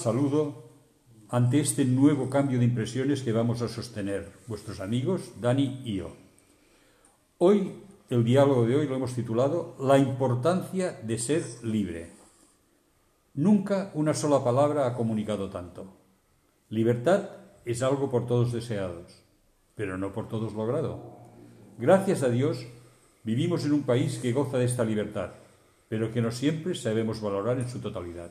saludo ante este nuevo cambio de impresiones que vamos a sostener, vuestros amigos Dani y yo. Hoy, el diálogo de hoy lo hemos titulado La importancia de ser libre. Nunca una sola palabra ha comunicado tanto. Libertad es algo por todos deseados, pero no por todos logrado. Gracias a Dios, vivimos en un país que goza de esta libertad, pero que no siempre sabemos valorar en su totalidad.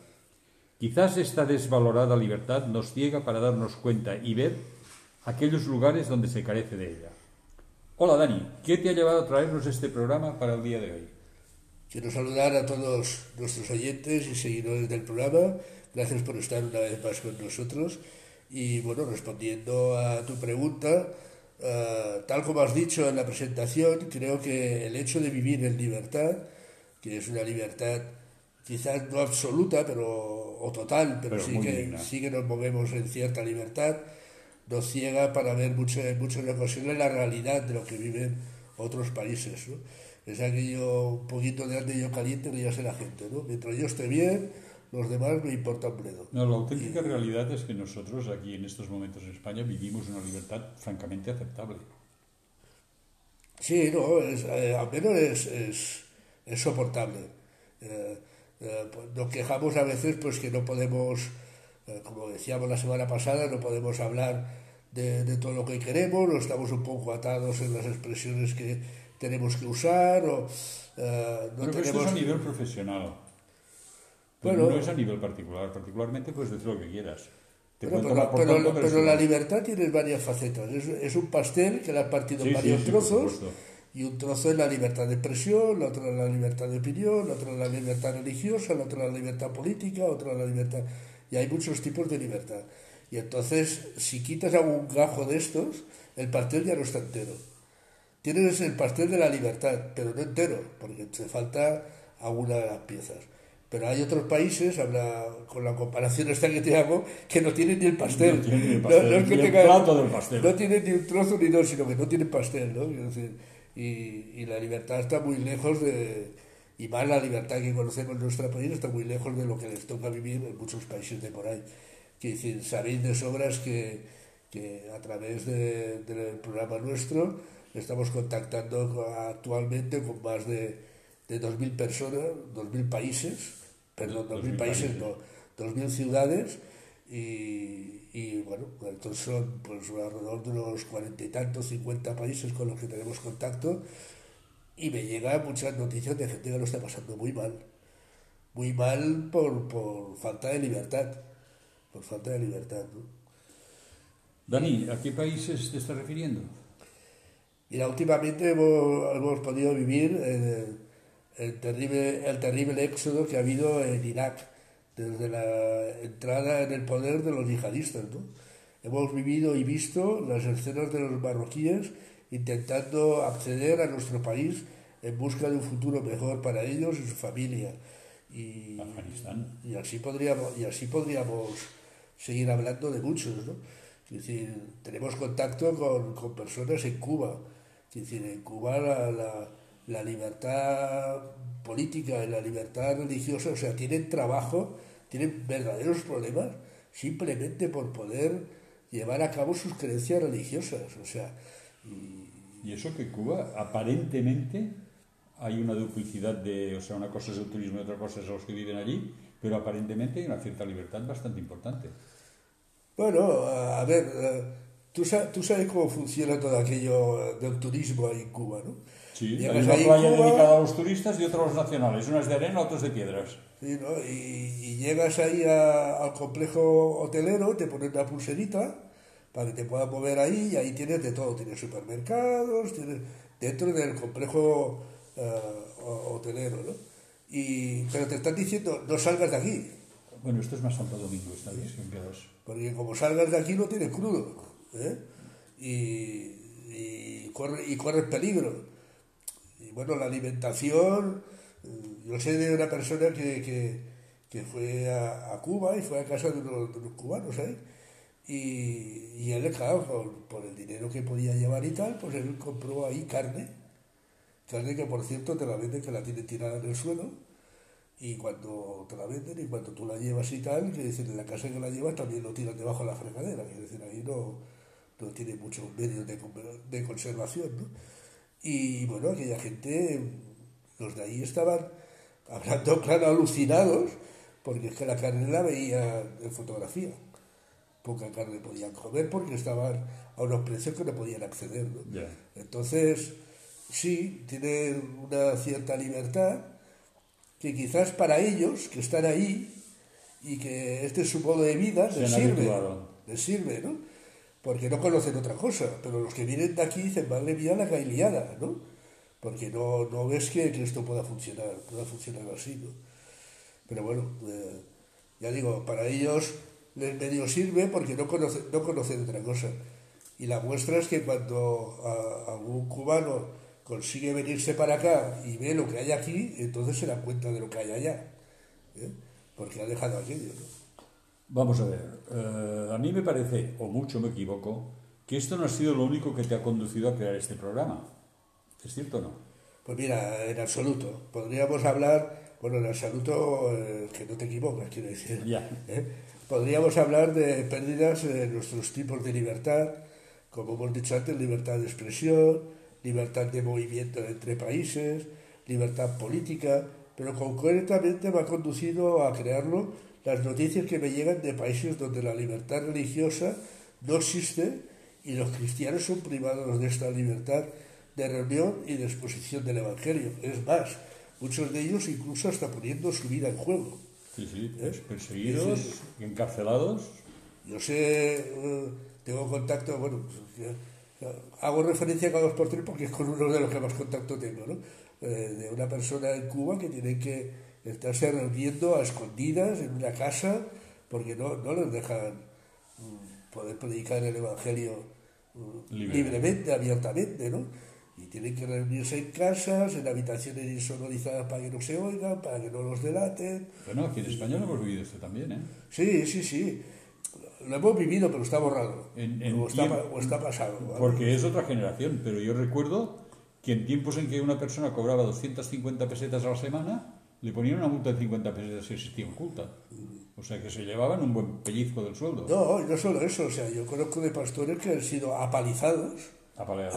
Quizás esta desvalorada libertad nos ciega para darnos cuenta y ver aquellos lugares donde se carece de ella. Hola Dani, ¿qué te ha llevado a traernos este programa para el día de hoy? Quiero saludar a todos nuestros oyentes y seguidores del programa. Gracias por estar una vez más con nosotros. Y bueno, respondiendo a tu pregunta, uh, tal como has dicho en la presentación, creo que el hecho de vivir en libertad, que es una libertad quizás no absoluta pero, o total, pero, Pero sí, que, digna. sí que nos movemos en cierta libertad, nos ciega para ver mucho, en muchas ocasiones la realidad de lo que viven otros países. ¿no? Es aquello un poquito de ande yo caliente que ya sé la gente. ¿no? Mientras yo esté bien, los demás me importa un bledo. No, la auténtica realidad es que nosotros aquí en estos momentos en España vivimos una libertad francamente aceptable. Sí, no, es, eh, al menos es, es, es soportable. Eh, eh, pues nos quejamos a veces pues que no podemos, eh, como decíamos la semana pasada, no podemos hablar de, de todo lo que queremos, o estamos un poco atados en las expresiones que tenemos que usar, o eh, no Pero que esto tenemos... es a nivel profesional. Bueno. no es a nivel particular. Particularmente puedes decir lo que quieras. Bueno, pero, pero- pero la libertad tiene varias facetas. Es, es un pastel que le han partido en Sí, varios sí, trozos. Y un trozo es la libertad de expresión, la otra es la libertad de opinión, la otra es la libertad religiosa, la otra es la libertad política, otra es la libertad... Y hay muchos tipos de libertad. Y entonces, si quitas algún gajo de estos, el pastel ya no está entero. Tienes el pastel de la libertad, pero no entero, porque te falta alguna de las piezas. Pero hay otros países, habla con la comparación esta que te hago, que no tienen ni el pastel. No tienen ni el pastel, es que ni el tengan- plato del pastel. No tienen ni un trozo ni dos, sino que no tienen pastel, ¿no? Quiero decir, y, y la libertad está muy lejos de... Y más la libertad que conocemos en nuestro país está muy lejos de lo que les toca vivir en muchos países de por ahí. Quiero decir, sabéis de sobras que, que a través de- del programa nuestro estamos contactando con- actualmente con más de, de 2.000 personas, 2.000 países, perdón, 2.000 2.000 países, países. no, 2.000 ciudades y, y, bueno, entonces son pues alrededor de unos cuarenta y tantos, 50 países con los que tenemos contacto y me llegan muchas noticias de gente que lo está pasando muy mal, muy mal por, por falta de libertad, por falta de libertad. ¿no? Dani, ¿a qué países te estás refiriendo? Mira, últimamente hemos, hemos podido vivir el, el terrible, el terrible éxodo que ha habido en Irak desde la entrada en el poder de los yihadistas. ¿no? Hemos vivido y visto las escenas de los marroquíes intentando acceder a nuestro país en busca de un futuro mejor para ellos y su familia. Y, Afganistán. y así podríamos y así podríamos seguir hablando de muchos ¿no? es decir tenemos contacto con, con personas en Cuba es decir en Cuba la, la, la libertad política y la libertad religiosa o sea tienen trabajo tienen verdaderos problemas simplemente por poder llevar a cabo sus creencias religiosas o sea Y eso que Cuba aparentemente hay una duplicidad de, o sea, una cosa es el turismo y otra cosa es los que viven allí, pero aparentemente hay una cierta libertad bastante importante. Bueno, a ver, eh, tú sabes, tú sabes cómo funciona todo aquello eh, del turismo ahí en Cuba, ¿no? Sí, Llegas hay una playa Cuba, dedicada a los turistas y otra a los nacionales, unas de arena, otras de piedras. Sí, ¿no? y, y llegas ahí a- al complejo hotelero, te ponen una pulserita para que te puedas mover ahí y ahí tienes de todo, tienes supermercados, tienes dentro del complejo eh, ho- hotelero, ¿no? Y, pero te están diciendo, no salgas de aquí, Bueno, esto es más Santo Domingo, visión que dos. Porque como salgas de aquí no tienes crudo. ¿eh? Y, y, corre, y corres peligro. Y bueno, la alimentación. Yo sé de una persona que, que, que fue a, a Cuba y fue a casa de unos, de cubanos ahí. Y, y él, claro, por, el dinero que podía llevar y tal, pues él compró ahí carne. Carne que, por cierto, te la venden que la tiene tirada en el suelo. y cuando te la venden y cuando tú la llevas y tal, que dicen en la casa que la llevas también lo tiran debajo de la fregadera, que decir, ahí no, no tiene muchos medios de, de conservación, ¿no? Y bueno, aquella gente, los de ahí estaban hablando, claro, alucinados, porque es que la carne la veía en fotografía. Poca carne podían comer porque estaban a unos precios que no podían acceder. ¿no? Entonces, sí, tienen una cierta libertad que quizás para ellos, que están ahí y que este es su modo de vida, les sirve, les sirve, ¿no? Porque no conocen otra cosa, pero los que vienen de aquí dicen, madre mía, la cailiada, ¿no? Porque no, no ves que, esto pueda funcionar, pueda funcionar así, ¿no? Pero bueno, eh, ya digo, para ellos les medio sirve porque no conocen, no conocen otra cosa. Y la muestra es que cuando a, un cubano consigue venirse para acá y ve lo que hay aquí, entonces se da cuenta de lo que hay allá. ¿eh? Porque ha dejado aquello. Vamos a ver, eh, a mí me parece, o mucho me equivoco, que esto no ha sido lo único que te ha conducido a crear este programa. ¿Es cierto o no? Pues mira, en absoluto. Podríamos hablar, bueno, en absoluto, eh, que no te equivocas, quiero decir. Ya. Podríamos hablar de pérdidas de nuestros tipos de libertad, como hemos dicho antes, libertad de expresión, libertad de movimiento entre países, libertad política, pero concretamente me ha conducido a crearlo las noticias que me llegan de países donde la libertad religiosa no existe y los cristianos son privados de esta libertad de reunión y de exposición del Evangelio. Es más, muchos de ellos incluso hasta poniendo su vida en juego. Sí, sí, ¿Eh? perseguidos, encarcelados. Yo sé... Eh, tengo contacto, bueno, pues, hago referencia cada dos por tres porque es con uno de los que más contacto tengo, ¿no? Eh, de una persona en Cuba que tiene que estarse reuniendo a escondidas en una casa porque no, no les dejan mm, poder predicar el Evangelio mm, libremente, abiertamente, ¿no? Y tienen que reunirse en casas, en habitaciones insonorizadas para que no se oigan, para que no los delaten. Bueno, aquí en España lo hemos vivido esto también, ¿eh? Sí, sí, sí lo hemos vivido, pero está borrado. o, está, pasado. Porque es otra generación, pero yo recuerdo que en tiempos en que una persona cobraba 250 pesetas a la semana, le ponían una multa de 50 pesetas si existía oculta. O sea que se llevaban un buen pellizco del sueldo. No, no solo eso, o sea, yo conozco de pastores que han sido apalizados. Apaleados.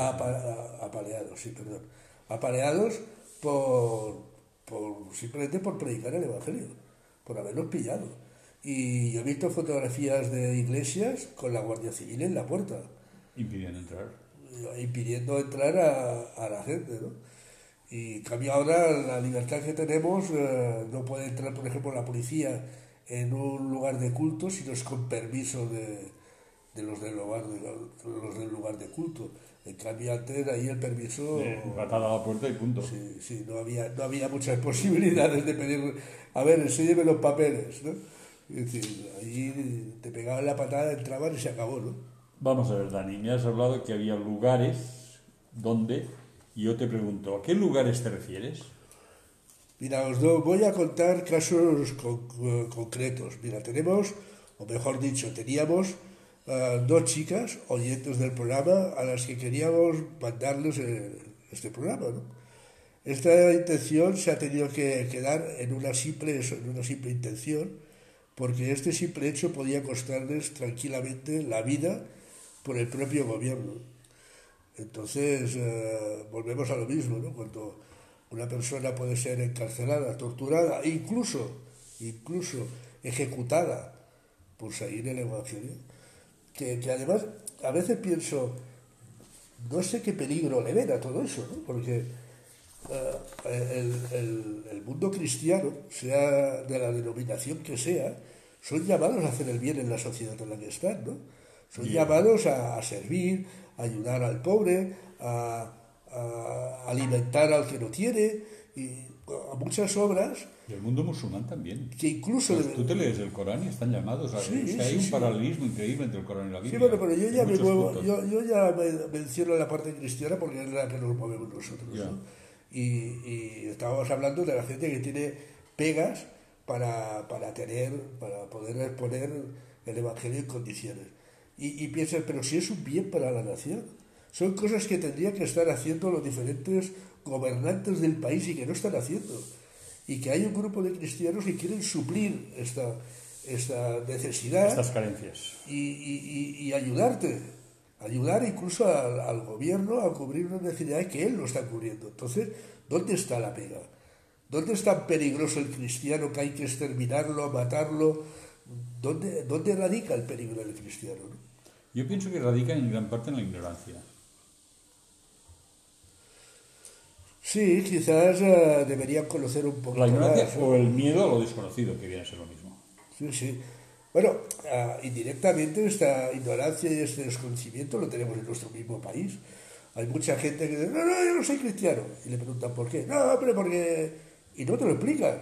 apaleados, sí, perdón. Apaleados por, por, simplemente por predicar el Evangelio, por haberlos pillado. Y yo he visto fotografías de iglesias con la Guardia Civil en la puerta. Impidiendo entrar. Impidiendo entrar a, la gente, ¿no? Y cambia ahora la libertad que tenemos, eh, no puede entrar, por ejemplo, la policía en un lugar de culto si no es con permiso de, de los, del lugar, de, los del lugar de culto. En cambio, antes ahí el permiso... Patada a la puerta y punto. Sí, sí, no había, no había muchas posibilidades de pedir, a ver, enséñeme los papeles, ¿no? Es decir, ahí te pegaban la patada, entraban y se acabó, ¿no? Vamos a ver, Dani, me has hablado que había lugares donde, y yo te pregunto, ¿a qué lugares te refieres? Mira, os voy a contar casos concretos. Mira, tenemos, o mejor dicho, teníamos dos chicas, oyentes del programa, a las que queríamos mandarles eh, este programa, ¿no? Esta intención se ha tenido que quedar en una simple, en una simple intención, porque este simple hecho podía costarles tranquilamente la vida por el propio gobierno. Entonces, eh, volvemos a lo mismo, ¿no? Cuando una persona puede ser encarcelada, torturada, incluso, incluso ejecutada por seguir el Evangelio, que, que, además a veces pienso, no sé qué peligro le ven a todo eso, ¿no? Porque eh, el, mundo cristiano, sea de la denominación que sea, son llamados a hacer el bien en la sociedad en la que están, ¿no? Son llamados a, servir, a ayudar al pobre, a, alimentar al que no tiene, y a muchas obras. Y el mundo musulmán también. Que incluso. Pues tú te lees el Corán y están llamados a. Sí, hay un paralelismo increíble entre el Corán y la Biblia. Sí, bueno, pero yo ya, me muevo, yo, yo, ya menciono la parte cristiana porque es la que nos movemos nosotros. ¿no? y, estábamos hablando de la gente que tiene pegas para, para tener, para poder exponer el Evangelio en condiciones. Y, y piensas, pero si es un bien para la nación, son cosas que tendrían que estar haciendo los diferentes gobernantes del país y que no están haciendo. Y que hay un grupo de cristianos que quieren suplir esta, esta necesidad. Estas carencias. Y, y, y ayudarte, ayudar incluso al, al, gobierno a cubrir una necesidad que él no está cubriendo. Entonces, ¿dónde está la pega? ¿Dónde es tan peligroso el cristiano que hay que exterminarlo, matarlo? ¿Dónde, dónde radica el peligro del cristiano? ¿no? Yo pienso que radica en gran parte en la ignorancia. Sí, quizás uh, deberían conocer un poco La ignorancia más, o el miedo a lo desconocido, que viene a ser lo mismo. Sí, sí. Bueno, uh, indirectamente esta ignorancia y este desconocimiento lo tenemos en nuestro mismo país. Hay mucha gente que dice, no, no, yo no soy cristiano. Y le preguntan por qué. No, pero porque... Y no te lo explican.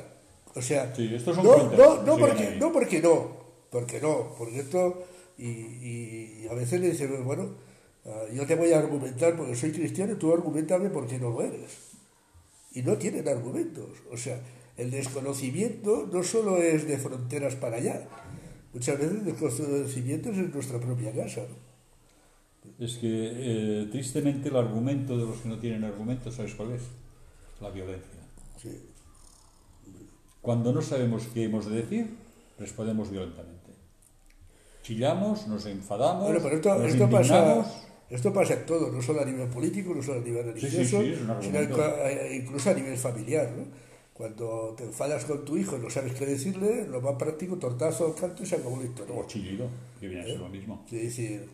O sea, sí, estos son no, cuentas no, no, que porque, no porque no. Porque no. Porque esto... Y, y, y a veces le dicen, bueno, uh, yo te voy a argumentar porque soy cristiano y tú argumentame porque no lo eres y no tienen argumentos. O sea, el desconocimiento no solo es de fronteras para allá, muchas veces el desconocimiento es en nuestra propia casa. ¿no? Es que eh, tristemente el argumento de los que no tienen argumentos, ¿sabes cuál es? La violencia. Sí. Cuando no sabemos qué hemos de decir, respondemos violentamente. Chillamos, nos enfadamos, Bueno, pero esto, nos esto indignamos. pasa. Esto pasa en todo, no solo a nivel político, no solo a nivel Sí, sí, religioso, sí, es un sino inca- incluso a nivel familiar. ¿no? Cuando te enfadas con tu hijo y no sabes qué decirle, lo más práctico, tortazo canto y se acabó la historia. O chillido, que viene a ser lo mismo. Es decir,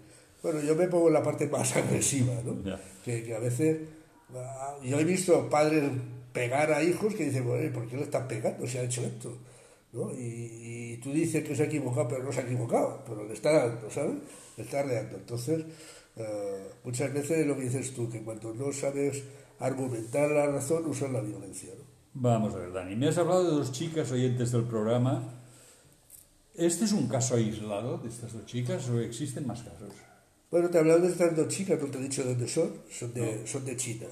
bueno, yo me pongo en la parte más agresiva, ¿no? Que, que a veces, ah, yo he visto padres pegar a hijos que dicen, bueno, ¿y ¿por qué le están pegando? Se ha hecho esto. ¿no? Y, y tú dices que se ha equivocado, pero no se ha equivocado, pero le está dando, ¿sabes? Le está reando. Entonces, eh, muchas veces lo que dices tú, que cuando no sabes argumentar la razón, usas la violencia, ¿no? Vamos a ver, Dani, me has hablado de dos chicas oyentes del programa. ¿Este es un caso aislado de estas dos chicas o existen más casos? Bueno, te he hablado de estas dos chicas, no te he dicho de dónde son, son de, son de China.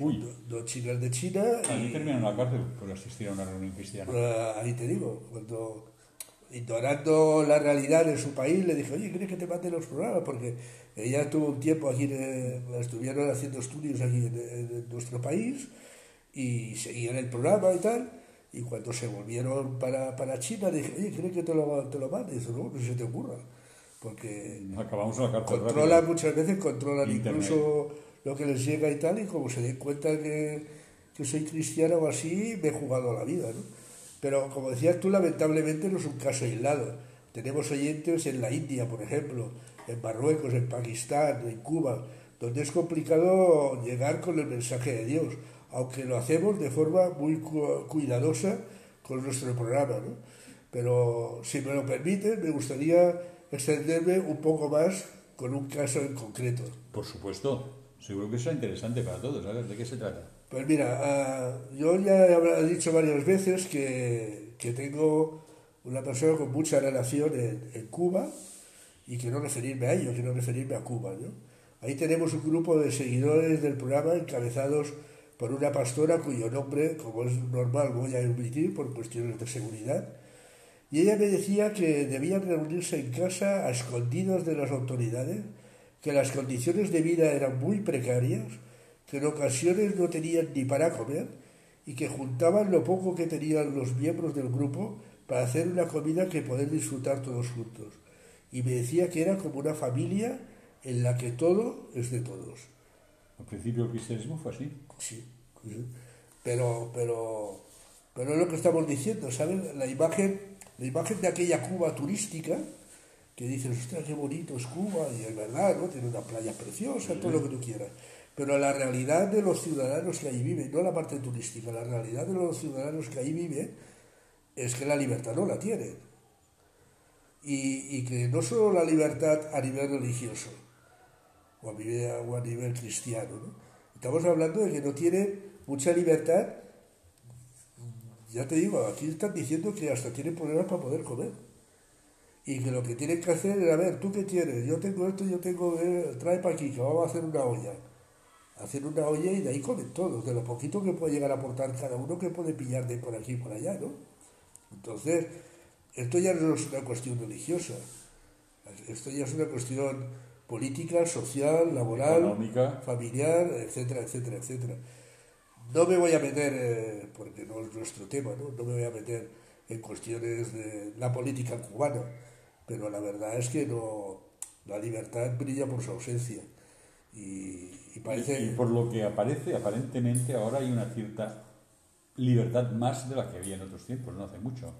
Uy, Do- Dos chicas de China allí y terminan en la cárcel por asistir a una reunión cristiana. Ah, ahí te digo, cuando ignorando la realidad de su país, le dije, oye, ¿crees que te mande los programas? Porque ella tuvo un tiempo aquí, en- estuvieron haciendo estudios aquí en, nuestro país y seguían el programa y tal. Y cuando se volvieron para, para China, dije, oye, ¿crees que te lo, te lo mande? Y dice, no, no se te ocurra. Porque Acabamos la controlan rápido. muchas veces, controlan Internet. incluso lo que les llega y tal, y como se den cuenta que, que soy cristiano o así, me he jugado la vida, ¿no? Pero como decías tú, lamentablemente no es un caso aislado. Tenemos oyentes en la India, por ejemplo, en Marruecos, en Pakistán, en Cuba, donde es complicado llegar con el mensaje de Dios, aunque lo hacemos de forma muy cu- cuidadosa con nuestro programa, ¿no? Pero si me lo permiten, me gustaría extenderme un poco más con un caso en concreto. Por supuesto, seguro que será interesante para todos. A ver, ¿de qué se trata? Pues mira, ah, yo ya he dicho varias veces que, que tengo una persona con mucha relación en, en Cuba y quiero referirme a ello, quiero referirme a Cuba. ¿no? Ahí tenemos un grupo de seguidores del programa encabezados por una pastora cuyo nombre, como es normal, voy a omitir por cuestiones de seguridad. Y ella me decía que debían reunirse en casa a escondidos de las autoridades, que las condiciones de vida eran muy precarias, que en ocasiones no tenían ni para comer y que juntaban lo poco que tenían los miembros del grupo para hacer una comida que poder disfrutar todos juntos. Y me decía que era como una familia en la que todo es de todos. Al principio el cristianismo fue así. Sí. Pero, pero, pero es lo que estamos diciendo, ¿sabes? La imagen, la imagen de aquella Cuba turística, que dices, ostras, qué bonito es Cuba, y es verdad, ¿no? Tiene una playa preciosa, todo lo que tú quieras. Pero la realidad de los ciudadanos que ahí viven, no la parte turística, la realidad de los ciudadanos que ahí viven es que la libertad no la tienen. Y, que no solo la libertad a nivel religioso, o a nivel, o a nivel cristiano, ¿no? Estamos hablando de que no tienen mucha libertad. Ya te digo, aquí están diciendo que hasta tienen problemas para poder comer. Y que lo que tienen que hacer es, a ver, ¿tú qué tienes? Yo tengo esto, yo tengo, eh, trae para aquí, que vamos a hacer una olla. Hacer una olla y de ahí comen todos, de lo poquito que puede llegar a aportar cada uno que puede pillar de por aquí y por allá, ¿no? Entonces, esto ya no es una cuestión religiosa. Esto ya es una cuestión política, social, laboral, Económica. familiar, etcétera, etcétera, etcétera. no me voy a meter, eh, porque no es nuestro tema, ¿no? no me voy a meter en cuestiones de la política cubana, pero la verdad es que no, la libertad brilla por su ausencia. Y, parece... y por lo que aparece, aparentemente ahora hay una cierta libertad más de la que había en otros tiempos, no hace mucho.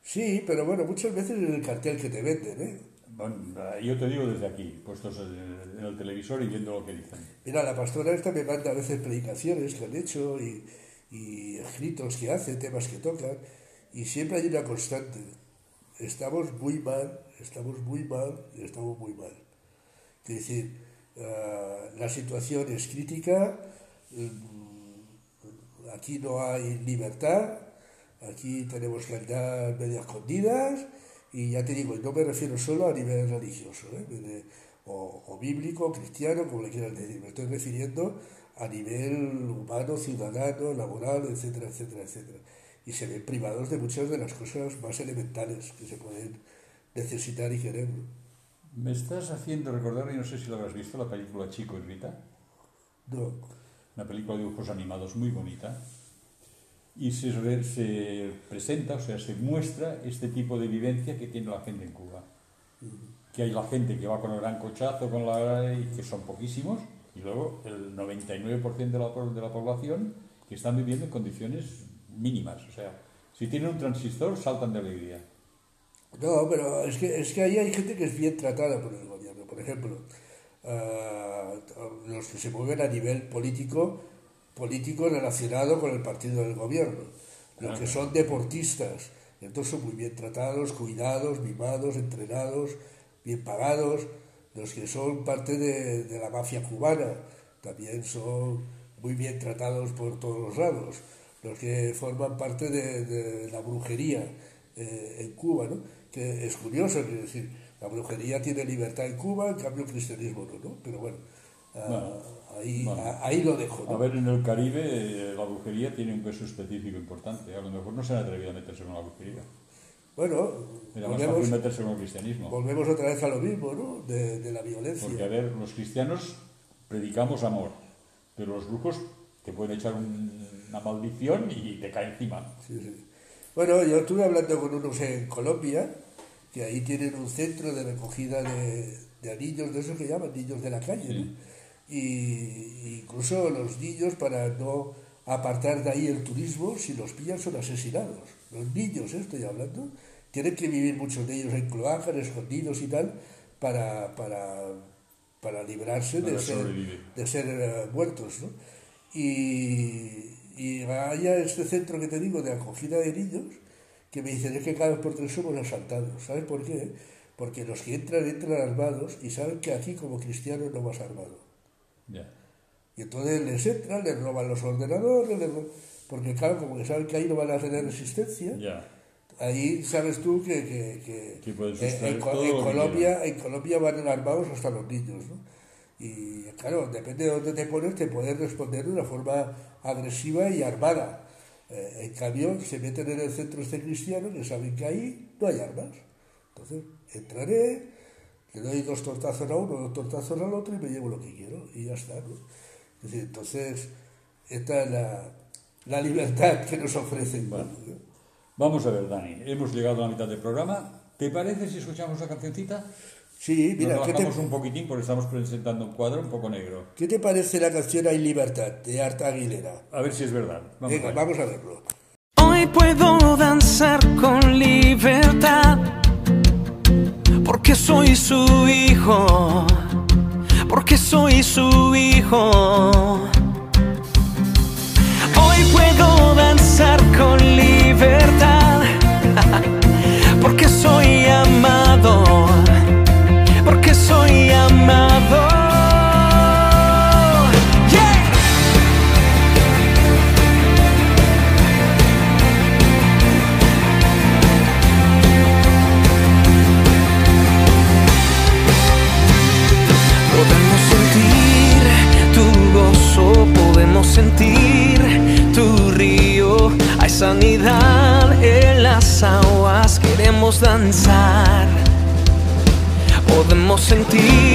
Sí, pero bueno, muchas veces es el cartel que te venden, ¿eh? Bueno, yo te digo desde aquí, puestos en el televisor y viendo lo que dicen. Mira, la pastora esta me manda a veces predicaciones que han hecho y, y escritos que hace, temas que tocan, y siempre hay una constante. Estamos muy mal, estamos muy mal y estamos muy mal. Es decir, ah, la situación es crítica, mm, aquí no hay libertad, aquí tenemos que andar medio escondidas y ya te digo, no me refiero solo a nivel religioso, ¿eh? o, bíblico, cristiano, como le quieras decir, me estoy refiriendo a nivel humano, ciudadano, laboral, etcétera, etcétera, etcétera. Y se ven privados de muchas de las cosas más elementales que se pueden necesitar y querer. Me estás haciendo recordar, y no sé si lo habrás visto, la película Chico y Rita. No. Una película de dibujos animados muy bonita y se, se, presenta, o sea, se muestra este tipo de vivencia que tiene la gente en Cuba. Que hay la gente que va con el gran cochazo, con la, y que son poquísimos, y luego el 99% de la, de la población que están viviendo en condiciones mínimas. O sea, si tienen un transistor, saltan de alegría. No, pero es que, es que ahí hay gente que es bien tratada por el gobierno. Por ejemplo, uh, los que se mueven a nivel político políticos relacionados con el partido del gobierno. Los que son deportistas, entonces son muy bien tratados, cuidados, mimados, entrenados, bien pagados. Los que son parte de, la mafia cubana también son muy bien tratados por todos los lados. Los que forman parte de, la brujería eh, en Cuba, ¿no? Que es curioso, es decir, la brujería tiene libertad en Cuba, en cambio el cristianismo no, ¿no? Pero bueno, ah, Ahí, ahí lo dejo. A ver, en el Caribe eh, la brujería tiene un peso específico importante. A lo mejor no se han atrevido a meterse con la brujería. Bueno, volvemos, meterse con el cristianismo. volvemos otra vez a lo mismo, ¿no? De, de, la violencia. Porque, a ver, los cristianos predicamos amor, pero los brujos te pueden echar una maldición y te cae encima. Sí, sí. Bueno, yo estuve hablando con unos en Colombia, que ahí tienen un centro de recogida de, de anillos, de esos que llaman anillos de la calle, ¿no? y incluso los niños para no apartar de ahí el turismo, si los pillan son asesinados. Los niños, ¿eh? estoy hablando, tienen que vivir muchos de ellos en cloacas, escondidos y tal, para, para, para librarse de ser, de ser eh, muertos. ¿no? Y, y haya este centro que te digo de acogida de niños, que me dicen es que cada vez por tres somos asaltados. ¿Sabes por qué? Porque los que entran, entran armados y saben que aquí como cristianos no vas armado. Y entonces les entran, les roban los ordenadores, porque claro, como que saben que ahí no van a tener resistencia, ahí sabes tú que, que, en, Colombia, en Colombia van armados hasta los niños. ¿no? Y claro, depende de dónde te pones, te pueden responder de una forma agresiva y armada. Eh, en cambio, se meten en el centro este cristiano que saben que ahí no hay armas. Entonces, entraré, le doy dos tortazos a uno, dos tortazos al otro y me llevo lo que quiero y ya está. entonces, esta es la, libertad que nos ofrecen. Vamos a ver, Dani, hemos llegado a la mitad del programa. ¿Te parece si escuchamos la cancioncita? Sí, mira, Nos bajamos un poquitín porque estamos presentando un cuadro un poco negro. ¿Qué te parece la canción Hay Libertad de Arta Aguilera? A ver si es verdad. Vamos Venga, vamos a verlo. Hoy puedo danzar con libertad porque soy su hijo, porque soy su hijo. Hoy puedo danzar con libertad, queremos danzar. Podemos sentir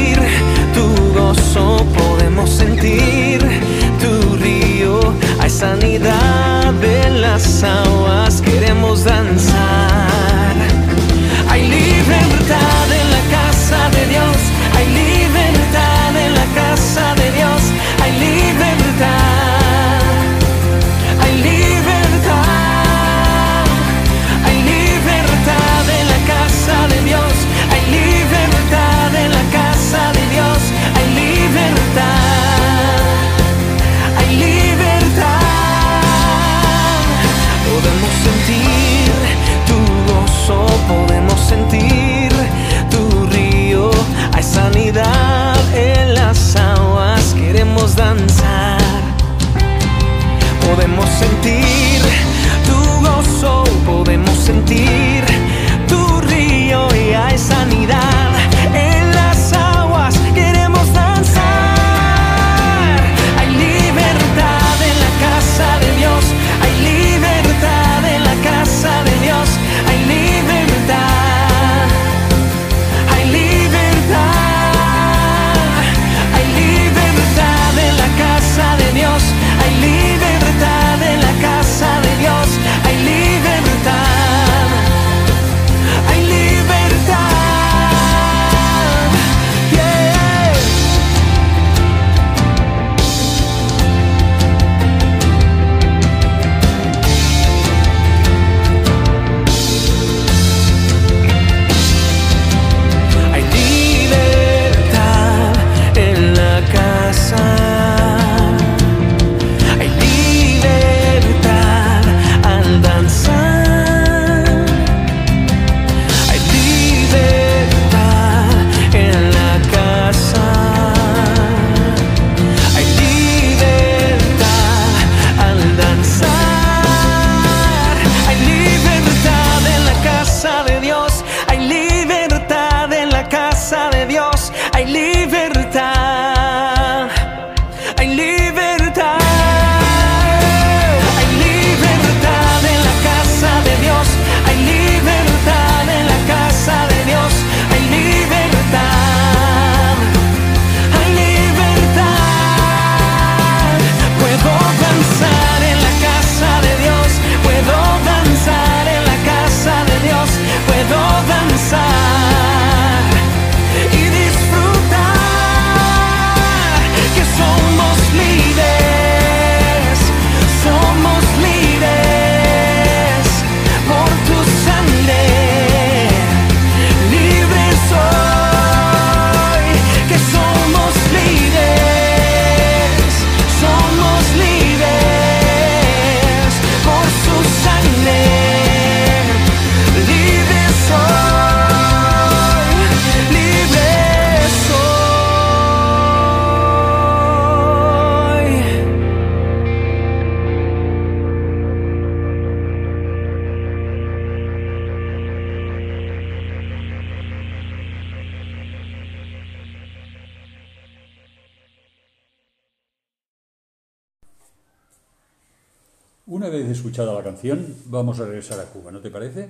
Una vez escuchada la canción, vamos a regresar a Cuba, ¿no te parece?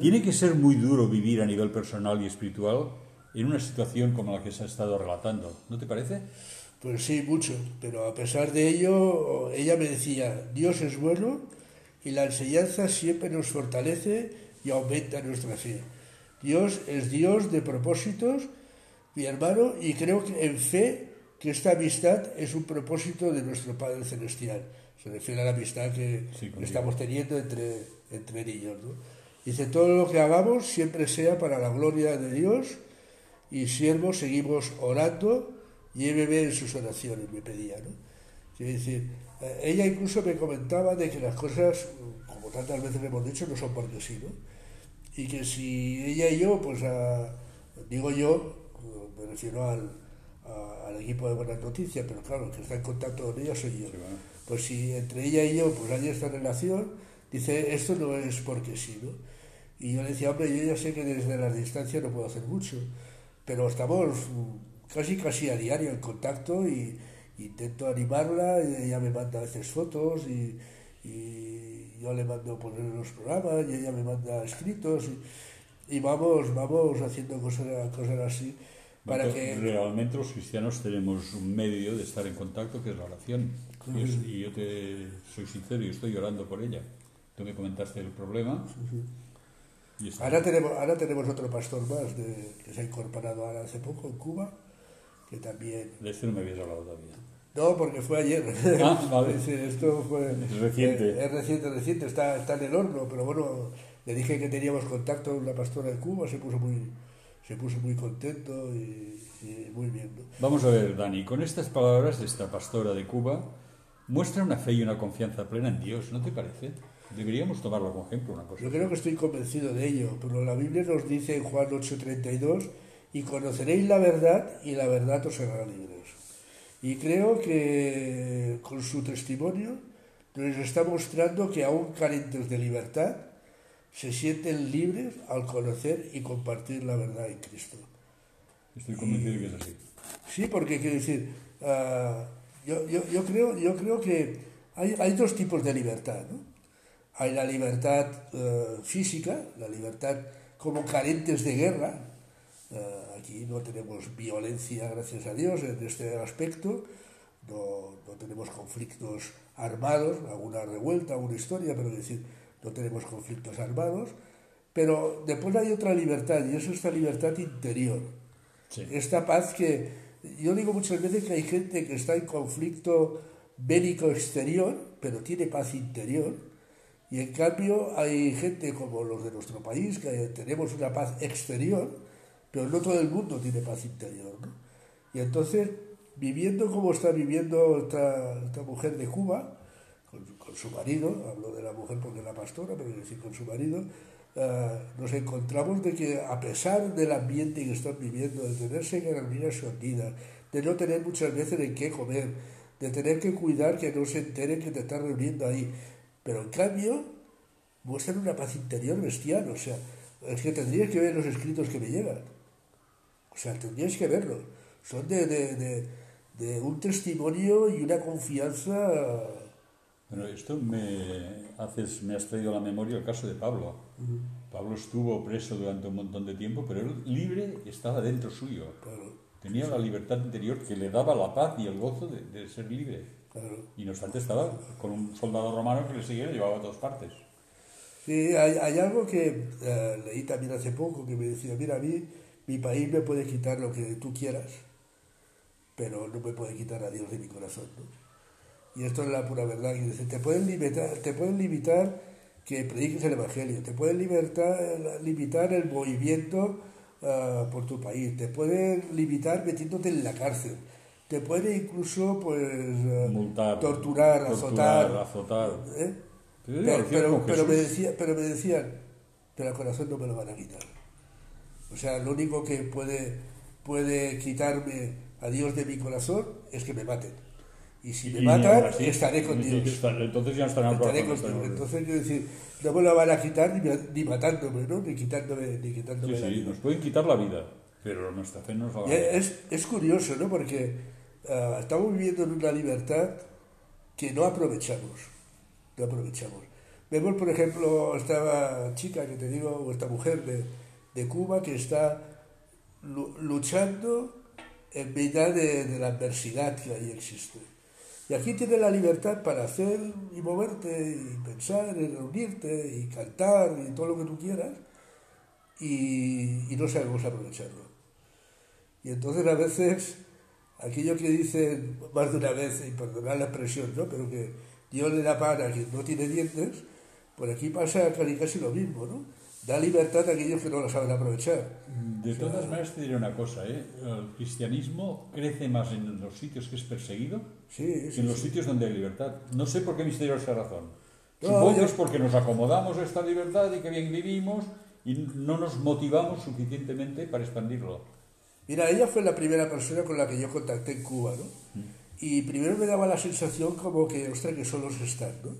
Tiene que ser muy duro vivir a nivel personal y espiritual en una situación como la que se ha estado relatando, ¿no te parece? Pues sí, mucho, pero a pesar de ello, ella me decía, Dios es bueno y la enseñanza siempre nos fortalece y aumenta nuestra fe. Dios es Dios de propósitos, mi hermano, y creo que en fe que esta amistad es un propósito de nuestro Padre Celestial. Se refiere a la amistad que Sí, estamos teniendo entre, entre ellos. ¿no? Dice, todo lo que hagamos siempre sea para la gloria de Dios y siervos seguimos orando, lléveme en sus oraciones, me pedía. ¿no? Quiere decir, eh, ella incluso me comentaba de que las cosas, como tantas veces hemos dicho, no son porque sí, ¿no? Y que si ella y yo, pues a- digo yo, me refiero al equipo de Buenas Noticias, pero claro, el que está en contacto con ella soy yo. Sí, bueno. Pues si entre ella y yo pues hay esta relación, dice, esto no es porque sí, ¿no? Y yo le decía, hombre, yo ya sé que desde la distancia no puedo hacer mucho, pero estamos mm, casi casi a diario en contacto y intento animarla, y ella me manda a veces fotos y, y yo le mando poner los programas y ella me manda escritos y, y vamos, vamos haciendo cosas, cosas así para que... Realmente los cristianos tenemos un medio de estar en contacto que es la oración. Y, es- y yo te soy sincero, yo estoy llorando por ella. Tú me comentaste el problema. Y Ahora tenemos, ahora tenemos otro pastor más de- que se ha incorporado ahora hace poco en Cuba, que también... De este no me habías hablado todavía. No, porque fue ayer. Ah, vale. Sí, esto fue... Es reciente. eh, es reciente, reciente, está, está en el horno, pero bueno, le dije que teníamos contacto con una pastora de Cuba, se puso muy, se puso muy contento y, y muy bien. ¿no? Vamos a ver, Dani, con estas palabras de esta pastora de Cuba, muestra una fe y una confianza plena en Dios, ¿no te parece? Deberíamos tomarlo como ejemplo, una cosa. Yo creo que estoy convencido de ello, pero la Biblia nos dice en Juan 8:32, y conoceréis la verdad y la verdad os hará libres. Y creo que con su testimonio nos está mostrando que aún carentes de libertad, se sienten libres al conocer y compartir la verdad en Cristo. Estoy convencido de que es así. Sí, porque quiero decir, ah, yo, yo, yo, creo, yo creo que hay, hay dos tipos de libertad. ¿no? Hay la libertad eh, física, la libertad como carentes de guerra. Eh, aquí no tenemos violencia, gracias a Dios, en este aspecto. No, no tenemos conflictos armados, alguna revuelta, alguna historia, pero decir, no tenemos conflictos armados. Pero después hay otra libertad, y es esta libertad interior Sí. esta paz que yo digo muchas veces que hay gente que está en conflicto bélico exterior, pero tiene paz interior, y en cambio hay gente como los de nuestro país que tenemos una paz exterior, pero no todo el mundo tiene paz interior. ¿no? Y entonces, viviendo como está viviendo esta, esta mujer de Cuba, con, con su marido, hablo de la mujer porque es la pastora, pero decir con su marido, eh, nos encontramos de que a pesar del ambiente que están viviendo, de tenerse que dormir escondidas, de no tener muchas veces en qué comer, de tener que cuidar que no se enteren que te estás reuniendo ahí, pero en cambio muestran una paz interior bestial, o sea, es que tendrías que ver los escritos que me llegan, o sea, tendrías que verlos, son de, de, de, de un testimonio y una confianza Bueno, esto me, haces, me has traído a la memoria el caso de Pablo. Pablo estuvo preso durante un montón de tiempo, pero él libre estaba dentro suyo. Claro, Tenía la libertad interior que le daba la paz y el gozo de, de ser libre. claro. Y no obstante estaba con un soldado romano que le seguía y le llevaba a todas partes. Sí, hay, hay algo que eh, leí también hace poco que me decía, mira, a mí mi país me puede quitar lo que tú quieras, pero no me puede quitar a Dios de mi corazón. ¿no? Y esto es la pura verdad. que dice, te pueden limitar, te pueden limitar que prediques el Evangelio, te pueden libertar, limitar el movimiento ah, por tu país, te pueden limitar metiéndote en la cárcel, te pueden incluso pues Multar, torturar, torturar, azotar. azotar. ¿eh? Pero, Pero, me decía, pero me decían, pero el corazón no me lo van a quitar. O sea, lo único que puede, puede quitarme a Dios de mi corazón es que me maten. Y si me Y matan, estaré con Dios. Entonces ya no estará en el Estaré con Dios. Entonces, quiero decir, no me lo van a quitar ni, ni matándome, ¿no? Ni quitándome, ni quitándome Sí, la sí, vida. nos pueden quitar la vida, pero nuestra fe nos la va a es, es curioso, ¿no? Porque ah, estamos viviendo en una libertad que no aprovechamos. No aprovechamos. Vemos, por ejemplo, esta chica que te digo, o esta mujer de, de Cuba que está lu- luchando en mitad de, de la adversidad que ahí existe. Y aquí tienes la libertad para hacer y moverte y pensar y reunirte y cantar y todo lo que tú quieras y, no sabemos aprovecharlo. Y entonces a veces, aquello que dicen más de una vez, y perdonad la expresión, ¿no? pero que Dios le da pan a quien no tiene dientes, por aquí pasa casi casi lo mismo, ¿no? Da libertad a aquellos que no la saben aprovechar. De todas maneras, te diré una cosa, ¿eh? El cristianismo crece más en los sitios que es perseguido Sí, que en los sí. sitios donde hay libertad. No sé por qué misteriosa razón. No, Supongo que yo- es porque nos acomodamos a esta libertad y que bien vivimos y no nos motivamos suficientemente para expandirlo. Mira, ella fue la primera persona con la que yo contacté en Cuba, ¿no? Y primero me daba la sensación como que, ostras, que solos están, ¿no?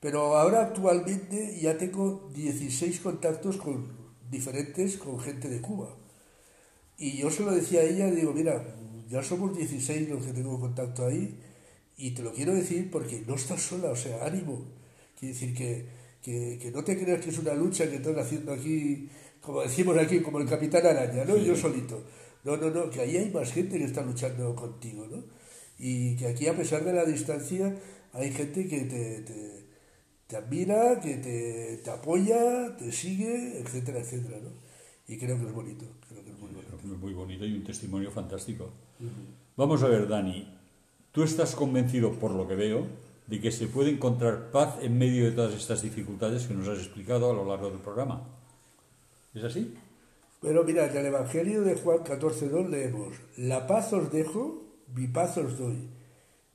Pero ahora actualmente ya tengo 16 contactos con diferentes con gente de Cuba. Y yo se lo decía a ella, digo, mira, ya somos 16 los que tengo contacto ahí, y te lo quiero decir porque no estás sola, o sea, ánimo. Quiere decir que, que, que no te creas que es una lucha que están haciendo aquí, como decimos aquí, como el Capitán Araña, ¿no? Yo solito. No, no, no, que ahí hay más gente que está luchando contigo, ¿no? Y que aquí, a pesar de la distancia, hay gente que te, te, te admira, que te, te apoya, te sigue, etcétera, etcétera, ¿no? Y creo que es bonito, creo que es muy bonito. Es muy bonito y un testimonio fantástico. Vamos a ver, Dani, tú estás convencido, por lo que veo, de que se puede encontrar paz en medio de todas estas dificultades que nos has explicado a lo largo del programa. ¿Es así? Pero mira, en el Evangelio de Juan 14.2 leemos, la paz os dejo, mi paz os doy.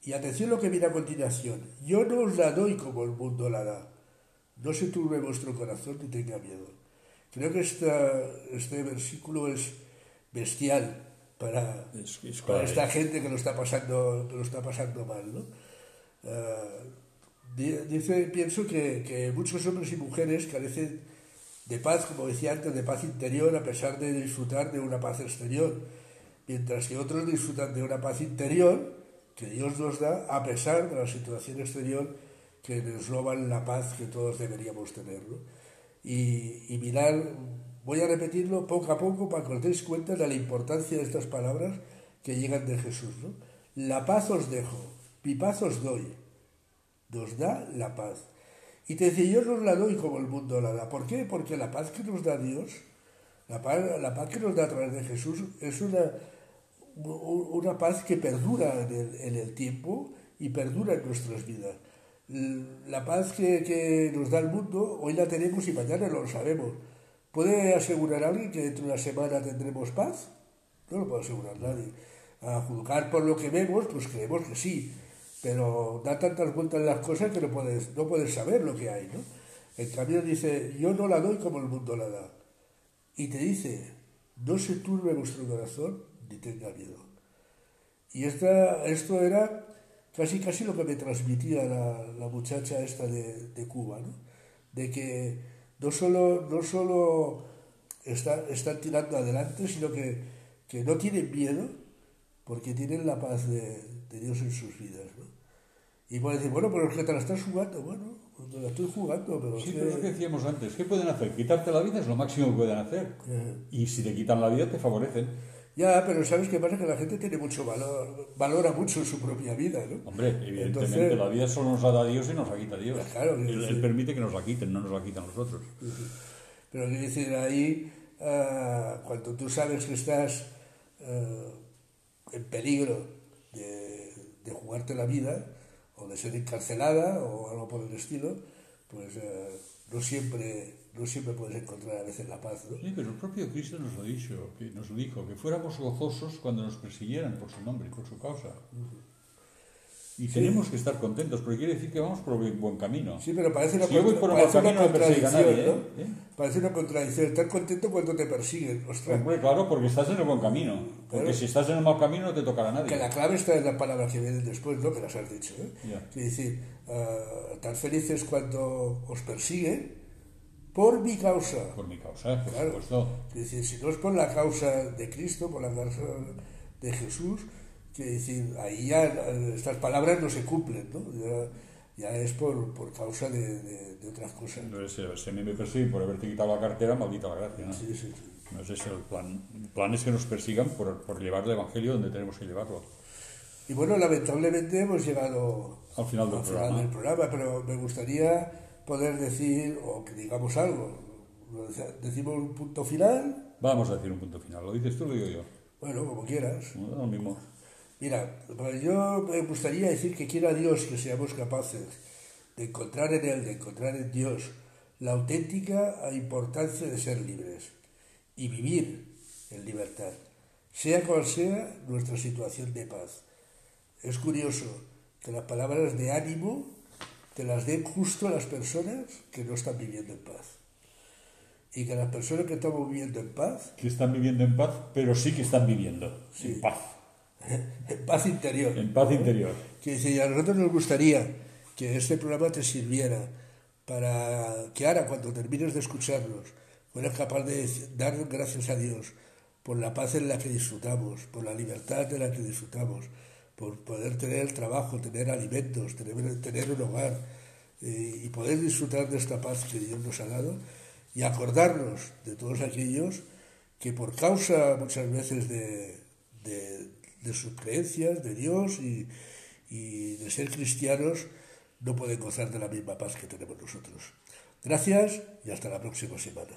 Y atención lo que viene a continuación, yo no os la doy como el mundo la da. No se turbe vuestro corazón ni tenga miedo. Creo que esta, este versículo es bestial para, Es- es para esta gente que lo está pasando, que lo está pasando mal. ¿no? Di- dice, pienso que, que muchos hombres y mujeres carecen de paz, como decía antes, de paz interior a pesar de disfrutar de una paz exterior, mientras que otros disfrutan de una paz interior que Dios nos da a pesar de la situación exterior que nos roban la paz que todos deberíamos tener. Y, y mirar, voy a repetirlo poco a poco para que os deis cuenta de la importancia de estas palabras que llegan de Jesús. ¿no? La paz os dejo, mi paz os doy nos da la paz. Y te dice, yo no la doy como el mundo la da. ¿Por qué? Porque la paz que nos da Dios, la paz, la paz que nos da a través de Jesús, es una, una paz que perdura en el, en el tiempo y perdura en nuestras vidas. La paz que, que nos da el mundo, hoy la tenemos y mañana no lo sabemos. ¿Puede asegurar alguien que dentro de una semana tendremos paz? No lo puede asegurar nadie. A juzgar por lo que vemos, pues creemos que sí, pero da tantas vueltas las cosas que no puedes, no puedes saber lo que hay, ¿no? En cambio dice, yo no la doy como el mundo la da. Y te dice, no se turbe vuestro corazón ni tenga miedo. Y esta, esto era casi casi lo que me transmitía la, la muchacha esta de, de Cuba, ¿no? De que no solo, no solo está- están tirando adelante, sino que, que no tienen miedo porque tienen la paz de, de Dios en sus vidas, ¿no? Y pueden decir, bueno, pero es que te la estás jugando, bueno, pues me la estoy jugando, pero Sí, es pero es lo que que... decíamos antes. ¿Qué pueden hacer? Quitarte la vida es lo máximo que pueden hacer. Eh, Y si te quitan la vida, te favorecen. Ya, pero ¿sabes qué pasa? Que la gente tiene mucho valor, valora mucho su propia vida, ¿no? Hombre, evidentemente Entonces- la vida solo nos la da Dios y nos la quita Dios. Claro, él, él permite que nos la quiten, no nos la quitan los otros. Pero quiero decir, ahí, ah, cuando tú sabes que estás ah, en peligro de, de jugarte la vida, o de ser encarcelada, o algo por el estilo, pues ah, no, siempre, no siempre puedes encontrar a veces la paz, ¿no? Sí, pero el propio Cristo nos lo, dicho, que nos lo dijo, que fuéramos gozosos cuando nos persiguieran por su nombre y por su causa. Y tenemos que estar contentos, porque quiere decir que vamos por el buen camino. Sí, pero parece una, Si voy por un parece mal una camino, no nadie, contradicción, ¿eh? ¿Eh? Parece una contradicción. Estar contento cuando te persiguen. Ostras, Hombre, claro, porque estás en el buen camino. Porque Claro. si estás en el mal camino no te tocará a nadie. Que la clave está en las palabras que vienen después, ¿no? Que las has dicho, ¿eh? Es decir, ah, tan felices cuando os persiguen por mi causa. Por mi causa, por Claro. supuesto. Es decir, si no es por la causa de Cristo, por la causa de Jesús, que decir, ahí ya estas palabras no se cumplen, ¿no? Ya, ya es por, por causa de, de- de otras cosas. Entonces, si a mí me persiguen por haberte quitado la cartera, maldita la gracia, ¿no? Sí, sí, sí. No es ese el plan. El plan es que nos persigan por, por llevar el Evangelio donde tenemos que llevarlo. Y bueno, lamentablemente hemos llegado Al final del al programa. final del programa, pero me gustaría poder decir, o que digamos algo. Decimos un punto final, Vamos a decir un punto final. ¿Lo dices tú o lo digo yo? bueno, como quieras. No, lo mismo. Mira, yo me gustaría decir que quiera Dios que seamos capaces de encontrar en Él, de encontrar en Dios, la auténtica importancia de ser libres y vivir en libertad, sea cual sea nuestra situación de paz. Es curioso que las palabras de ánimo te las den justo a las personas que no están viviendo en paz. Y que las personas que estamos viviendo en paz, Que están viviendo en paz, pero sí que están viviendo Sí. en paz. en paz interior, En paz interior. que y a nosotros nos gustaría que este programa te sirviera para que ahora, cuando termines de escucharnos, fueras capaz de dar gracias a Dios por la paz en la que disfrutamos, por la libertad en la que disfrutamos, por poder tener trabajo, tener alimentos, tener, tener un hogar eh, y poder disfrutar de esta paz que Dios nos ha dado y acordarnos de todos aquellos que por causa muchas veces de, de- de sus creencias, de Dios y, y de ser cristianos, no pueden gozar de la misma paz que tenemos nosotros. Gracias y hasta la próxima semana.